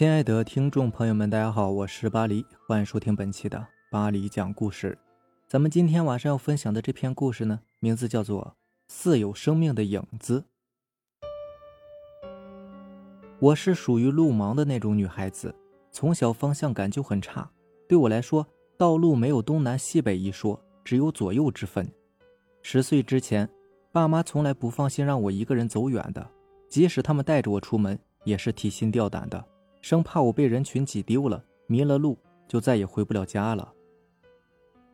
亲爱的听众朋友们，大家好，我是巴黎，欢迎收听本期的巴黎讲故事。咱们今天晚上要分享的这篇故事呢，名字叫做《似有生命的影子》。我是属于路盲的那种女孩子，从小方向感就很差。对我来说，道路没有东南西北一说，只有左右之分。十岁之前，爸妈从来不放心让我一个人走远的，即使他们带着我出门，也是提心吊胆的。生怕我被人群挤丢了、迷了路，就再也回不了家了。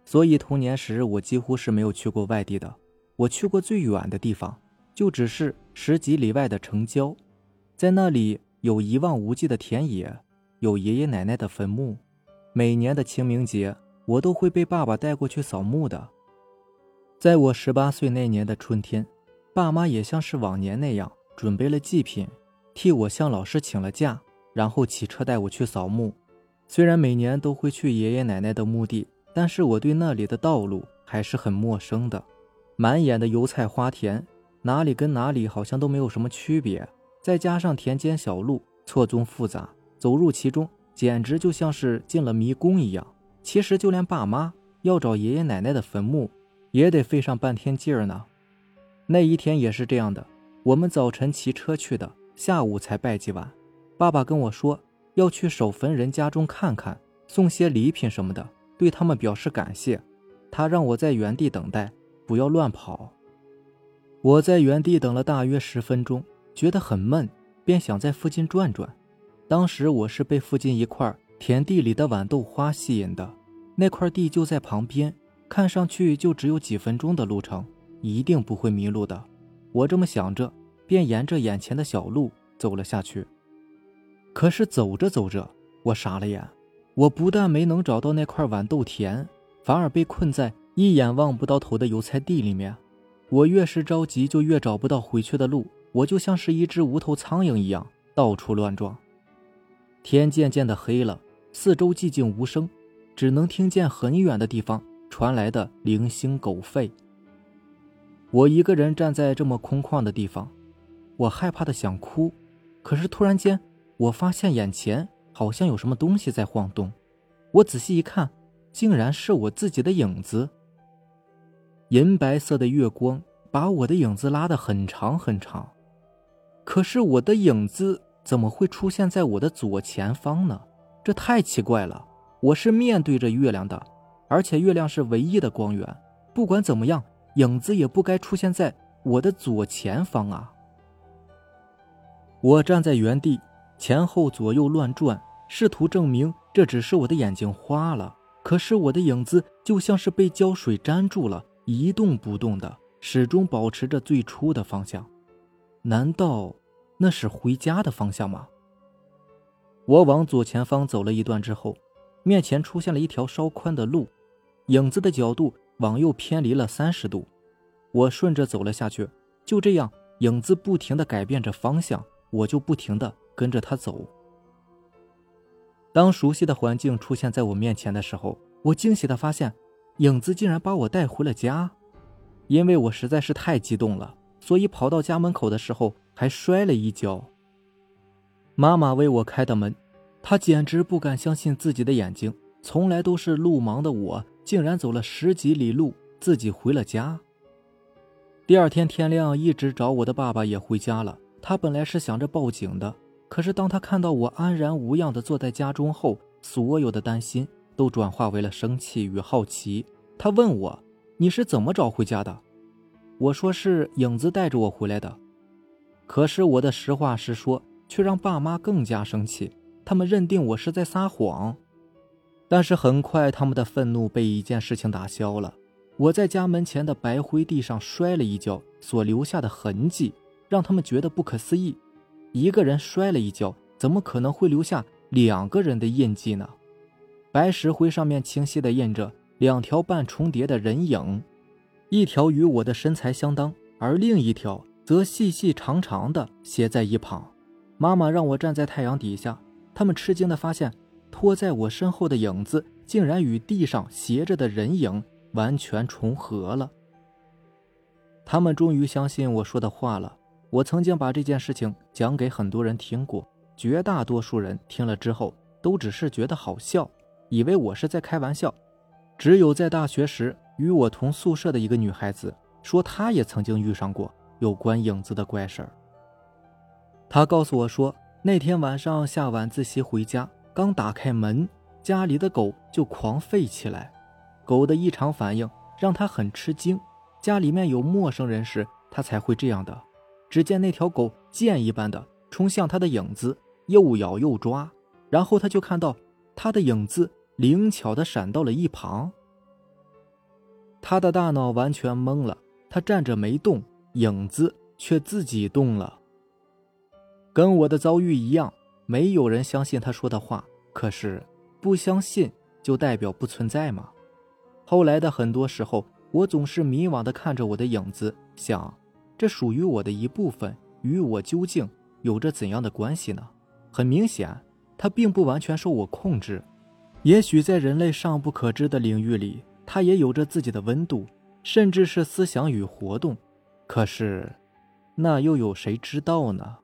所以童年时我几乎是没有去过外地的。我去过最远的地方，就只是十几里外的城郊，在那里有一望无际的田野，有爷爷奶奶的坟墓。每年的清明节，我都会被爸爸带过去扫墓的。在我十八岁那年的春天，爸妈也像是往年那样准备了祭品，替我向老师请了假。然后骑车带我去扫墓，虽然每年都会去爷爷奶奶的墓地，但是我对那里的道路还是很陌生的。满眼的油菜花田，哪里跟哪里好像都没有什么区别。再加上田间小路错综复杂，走入其中简直就像是进了迷宫一样。其实就连爸妈要找爷爷奶奶的坟墓，也得费上半天劲儿呢。那一天也是这样的，我们早晨骑车去的，下午才拜祭完。爸爸跟我说要去守坟人家中看看，送些礼品什么的，对他们表示感谢。他让我在原地等待，不要乱跑。我在原地等了大约十分钟，觉得很闷，便想在附近转转。当时我是被附近一块田地里的豌豆花吸引的，那块地就在旁边，看上去就只有几分钟的路程，一定不会迷路的。我这么想着，便沿着眼前的小路走了下去。可是走着走着，我傻了眼。我不但没能找到那块豌豆田，反而被困在一眼望不到头的油菜地里面。我越是着急，就越找不到回去的路。我就像是一只无头苍蝇一样，到处乱撞。天渐渐的黑了，四周寂静无声，只能听见很远的地方传来的零星狗吠。我一个人站在这么空旷的地方，我害怕的想哭，可是突然间。我发现眼前好像有什么东西在晃动，我仔细一看，竟然是我自己的影子。银白色的月光把我的影子拉得很长很长，可是我的影子怎么会出现在我的左前方呢？这太奇怪了！我是面对着月亮的，而且月亮是唯一的光源。不管怎么样，影子也不该出现在我的左前方啊！我站在原地。前后左右乱转，试图证明这只是我的眼睛花了。可是我的影子就像是被胶水粘住了，一动不动的，始终保持着最初的方向。难道那是回家的方向吗？我往左前方走了一段之后，面前出现了一条稍宽的路，影子的角度往右偏离了三十度。我顺着走了下去，就这样，影子不停地改变着方向，我就不停地。跟着他走。当熟悉的环境出现在我面前的时候，我惊喜的发现，影子竟然把我带回了家。因为我实在是太激动了，所以跑到家门口的时候还摔了一跤。妈妈为我开的门，她简直不敢相信自己的眼睛。从来都是路盲的我，竟然走了十几里路，自己回了家。第二天天亮，一直找我的爸爸也回家了。他本来是想着报警的。可是，当他看到我安然无恙地坐在家中后，所有的担心都转化为了生气与好奇。他问我：“你是怎么找回家的？”我说：“是影子带着我回来的。”可是我的实话实说，却让爸妈更加生气。他们认定我是在撒谎。但是很快，他们的愤怒被一件事情打消了：我在家门前的白灰地上摔了一跤，所留下的痕迹，让他们觉得不可思议。一个人摔了一跤，怎么可能会留下两个人的印记呢？白石灰上面清晰的印着两条半重叠的人影，一条与我的身材相当，而另一条则细细长长的斜在一旁。妈妈让我站在太阳底下，他们吃惊的发现，拖在我身后的影子竟然与地上斜着的人影完全重合了。他们终于相信我说的话了。我曾经把这件事情讲给很多人听过，绝大多数人听了之后都只是觉得好笑，以为我是在开玩笑。只有在大学时与我同宿舍的一个女孩子说，她也曾经遇上过有关影子的怪事儿。她告诉我说，那天晚上下晚自习回家，刚打开门，家里的狗就狂吠起来。狗的异常反应让她很吃惊，家里面有陌生人时，她才会这样的。只见那条狗箭一般的冲向他的影子，又咬又抓，然后他就看到他的影子灵巧的闪到了一旁。他的大脑完全懵了，他站着没动，影子却自己动了。跟我的遭遇一样，没有人相信他说的话。可是不相信就代表不存在吗？后来的很多时候，我总是迷惘的看着我的影子，想。这属于我的一部分，与我究竟有着怎样的关系呢？很明显，它并不完全受我控制。也许在人类尚不可知的领域里，它也有着自己的温度，甚至是思想与活动。可是，那又有谁知道呢？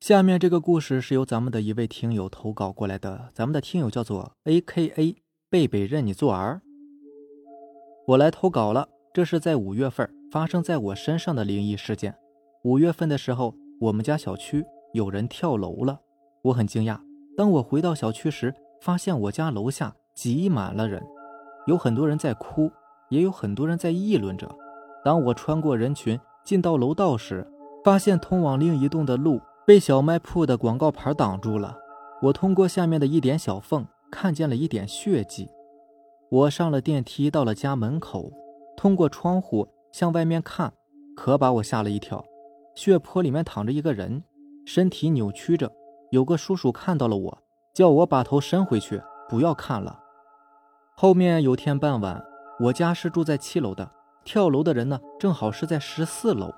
下面这个故事是由咱们的一位听友投稿过来的，咱们的听友叫做 A.K.A. 贝贝任你做儿。我来投稿了，这是在五月份发生在我身上的灵异事件。五月份的时候，我们家小区有人跳楼了，我很惊讶。当我回到小区时，发现我家楼下挤满了人，有很多人在哭，也有很多人在议论着。当我穿过人群进到楼道时，发现通往另一栋的路被小卖铺的广告牌挡住了。我通过下面的一点小缝，看见了一点血迹。我上了电梯，到了家门口，通过窗户向外面看，可把我吓了一跳。血泊里面躺着一个人，身体扭曲着。有个叔叔看到了我，叫我把头伸回去，不要看了。后面有天傍晚，我家是住在七楼的，跳楼的人呢，正好是在十四楼。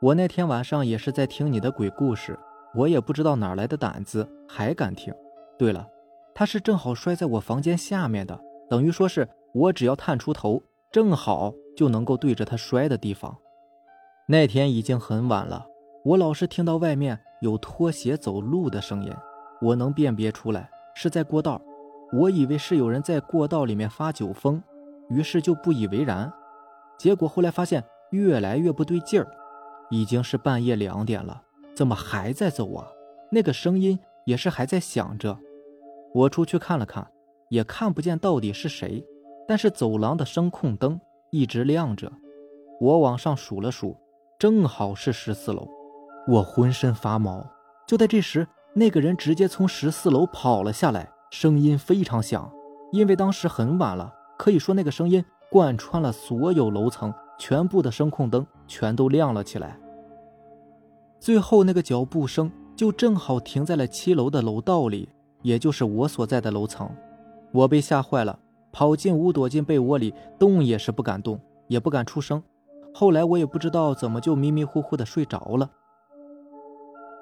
我那天晚上也是在听你的鬼故事，我也不知道哪来的胆子，还敢听。对了，他是正好摔在我房间下面的。等于说是我只要探出头，正好就能够对着他摔的地方。那天已经很晚了，我老是听到外面有拖鞋走路的声音，我能辨别出来是在过道。我以为是有人在过道里面发酒疯，于是就不以为然。结果后来发现越来越不对劲儿，已经是半夜两点了，怎么还在走啊？那个声音也是还在响着。我出去看了看。也看不见到底是谁，但是走廊的声控灯一直亮着。我往上数了数，正好是十四楼。我浑身发毛。就在这时，那个人直接从十四楼跑了下来，声音非常响。因为当时很晚了，可以说那个声音贯穿了所有楼层，全部的声控灯全都亮了起来。最后那个脚步声就正好停在了七楼的楼道里，也就是我所在的楼层。我被吓坏了，跑进屋，躲进被窝里，动也是不敢动，也不敢出声。后来我也不知道怎么就迷迷糊糊的睡着了。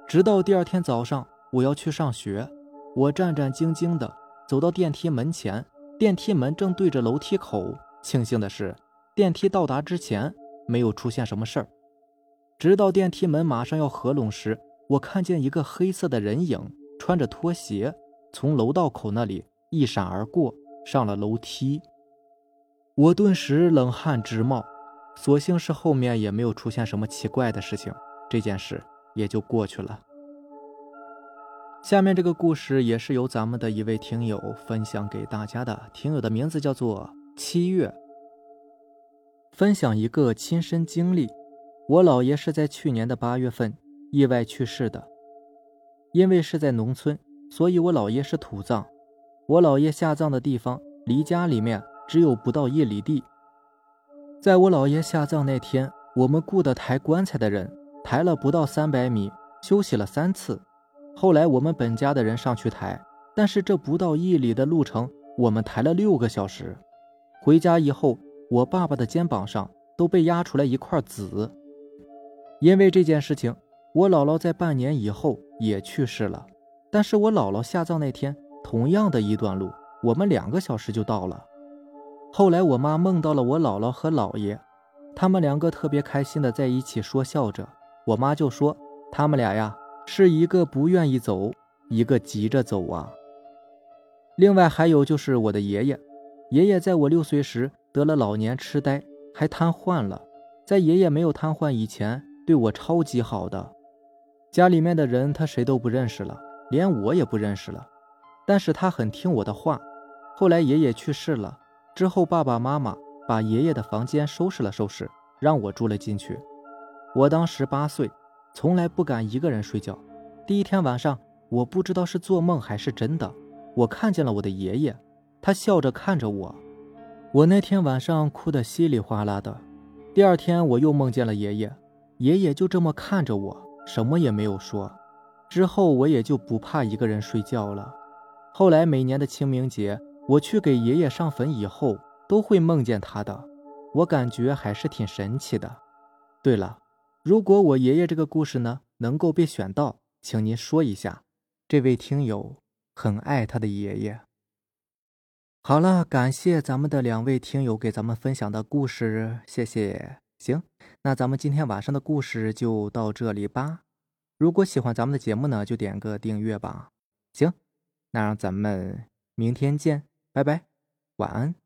直到第二天早上，我要去上学，我战战兢兢的走到电梯门前，电梯门正对着楼梯口。庆幸的是，电梯到达之前没有出现什么事儿。直到电梯门马上要合拢时，我看见一个黑色的人影，穿着拖鞋从楼道口那里。一闪而过，上了楼梯。我顿时冷汗直冒，所幸是后面也没有出现什么奇怪的事情，这件事也就过去了。下面这个故事也是由咱们的一位听友分享给大家的，听友的名字叫做七月。分享一个亲身经历：我姥爷是在去年的八月份意外去世的，因为是在农村，所以我姥爷是土葬。我姥爷下葬的地方离家里面只有不到一里地。在我姥爷下葬那天，我们雇的抬棺材的人抬了不到三百米，休息了三次。后来我们本家的人上去抬，但是这不到一里的路程，我们抬了六个小时。回家以后，我爸爸的肩膀上都被压出来一块紫。因为这件事情，我姥姥在半年以后也去世了。但是我姥姥下葬那天。同样的一段路，我们两个小时就到了。后来我妈梦到了我姥姥和姥爷，他们两个特别开心的在一起说笑着。我妈就说他们俩呀是一个不愿意走，一个急着走啊。另外还有就是我的爷爷，爷爷在我六岁时得了老年痴呆，还瘫痪了。在爷爷没有瘫痪以前，对我超级好的。家里面的人他谁都不认识了，连我也不认识了。但是他很听我的话。后来爷爷去世了之后，爸爸妈妈把爷爷的房间收拾了收拾，让我住了进去。我当时八岁，从来不敢一个人睡觉。第一天晚上，我不知道是做梦还是真的，我看见了我的爷爷，他笑着看着我。我那天晚上哭得稀里哗啦的。第二天我又梦见了爷爷，爷爷就这么看着我，什么也没有说。之后我也就不怕一个人睡觉了。后来每年的清明节。我去给爷爷上坟以后，都会梦见他的，我感觉还是挺神奇的。对了，如果我爷爷这个故事呢能够被选到，请您说一下，这位听友很爱他的爷爷。好了，感谢咱们的两位听友给咱们分享的故事，谢谢。行，那咱们今天晚上的故事就到这里吧。如果喜欢咱们的节目呢，就点个订阅吧。行，那让咱们明天见。拜拜，晚安。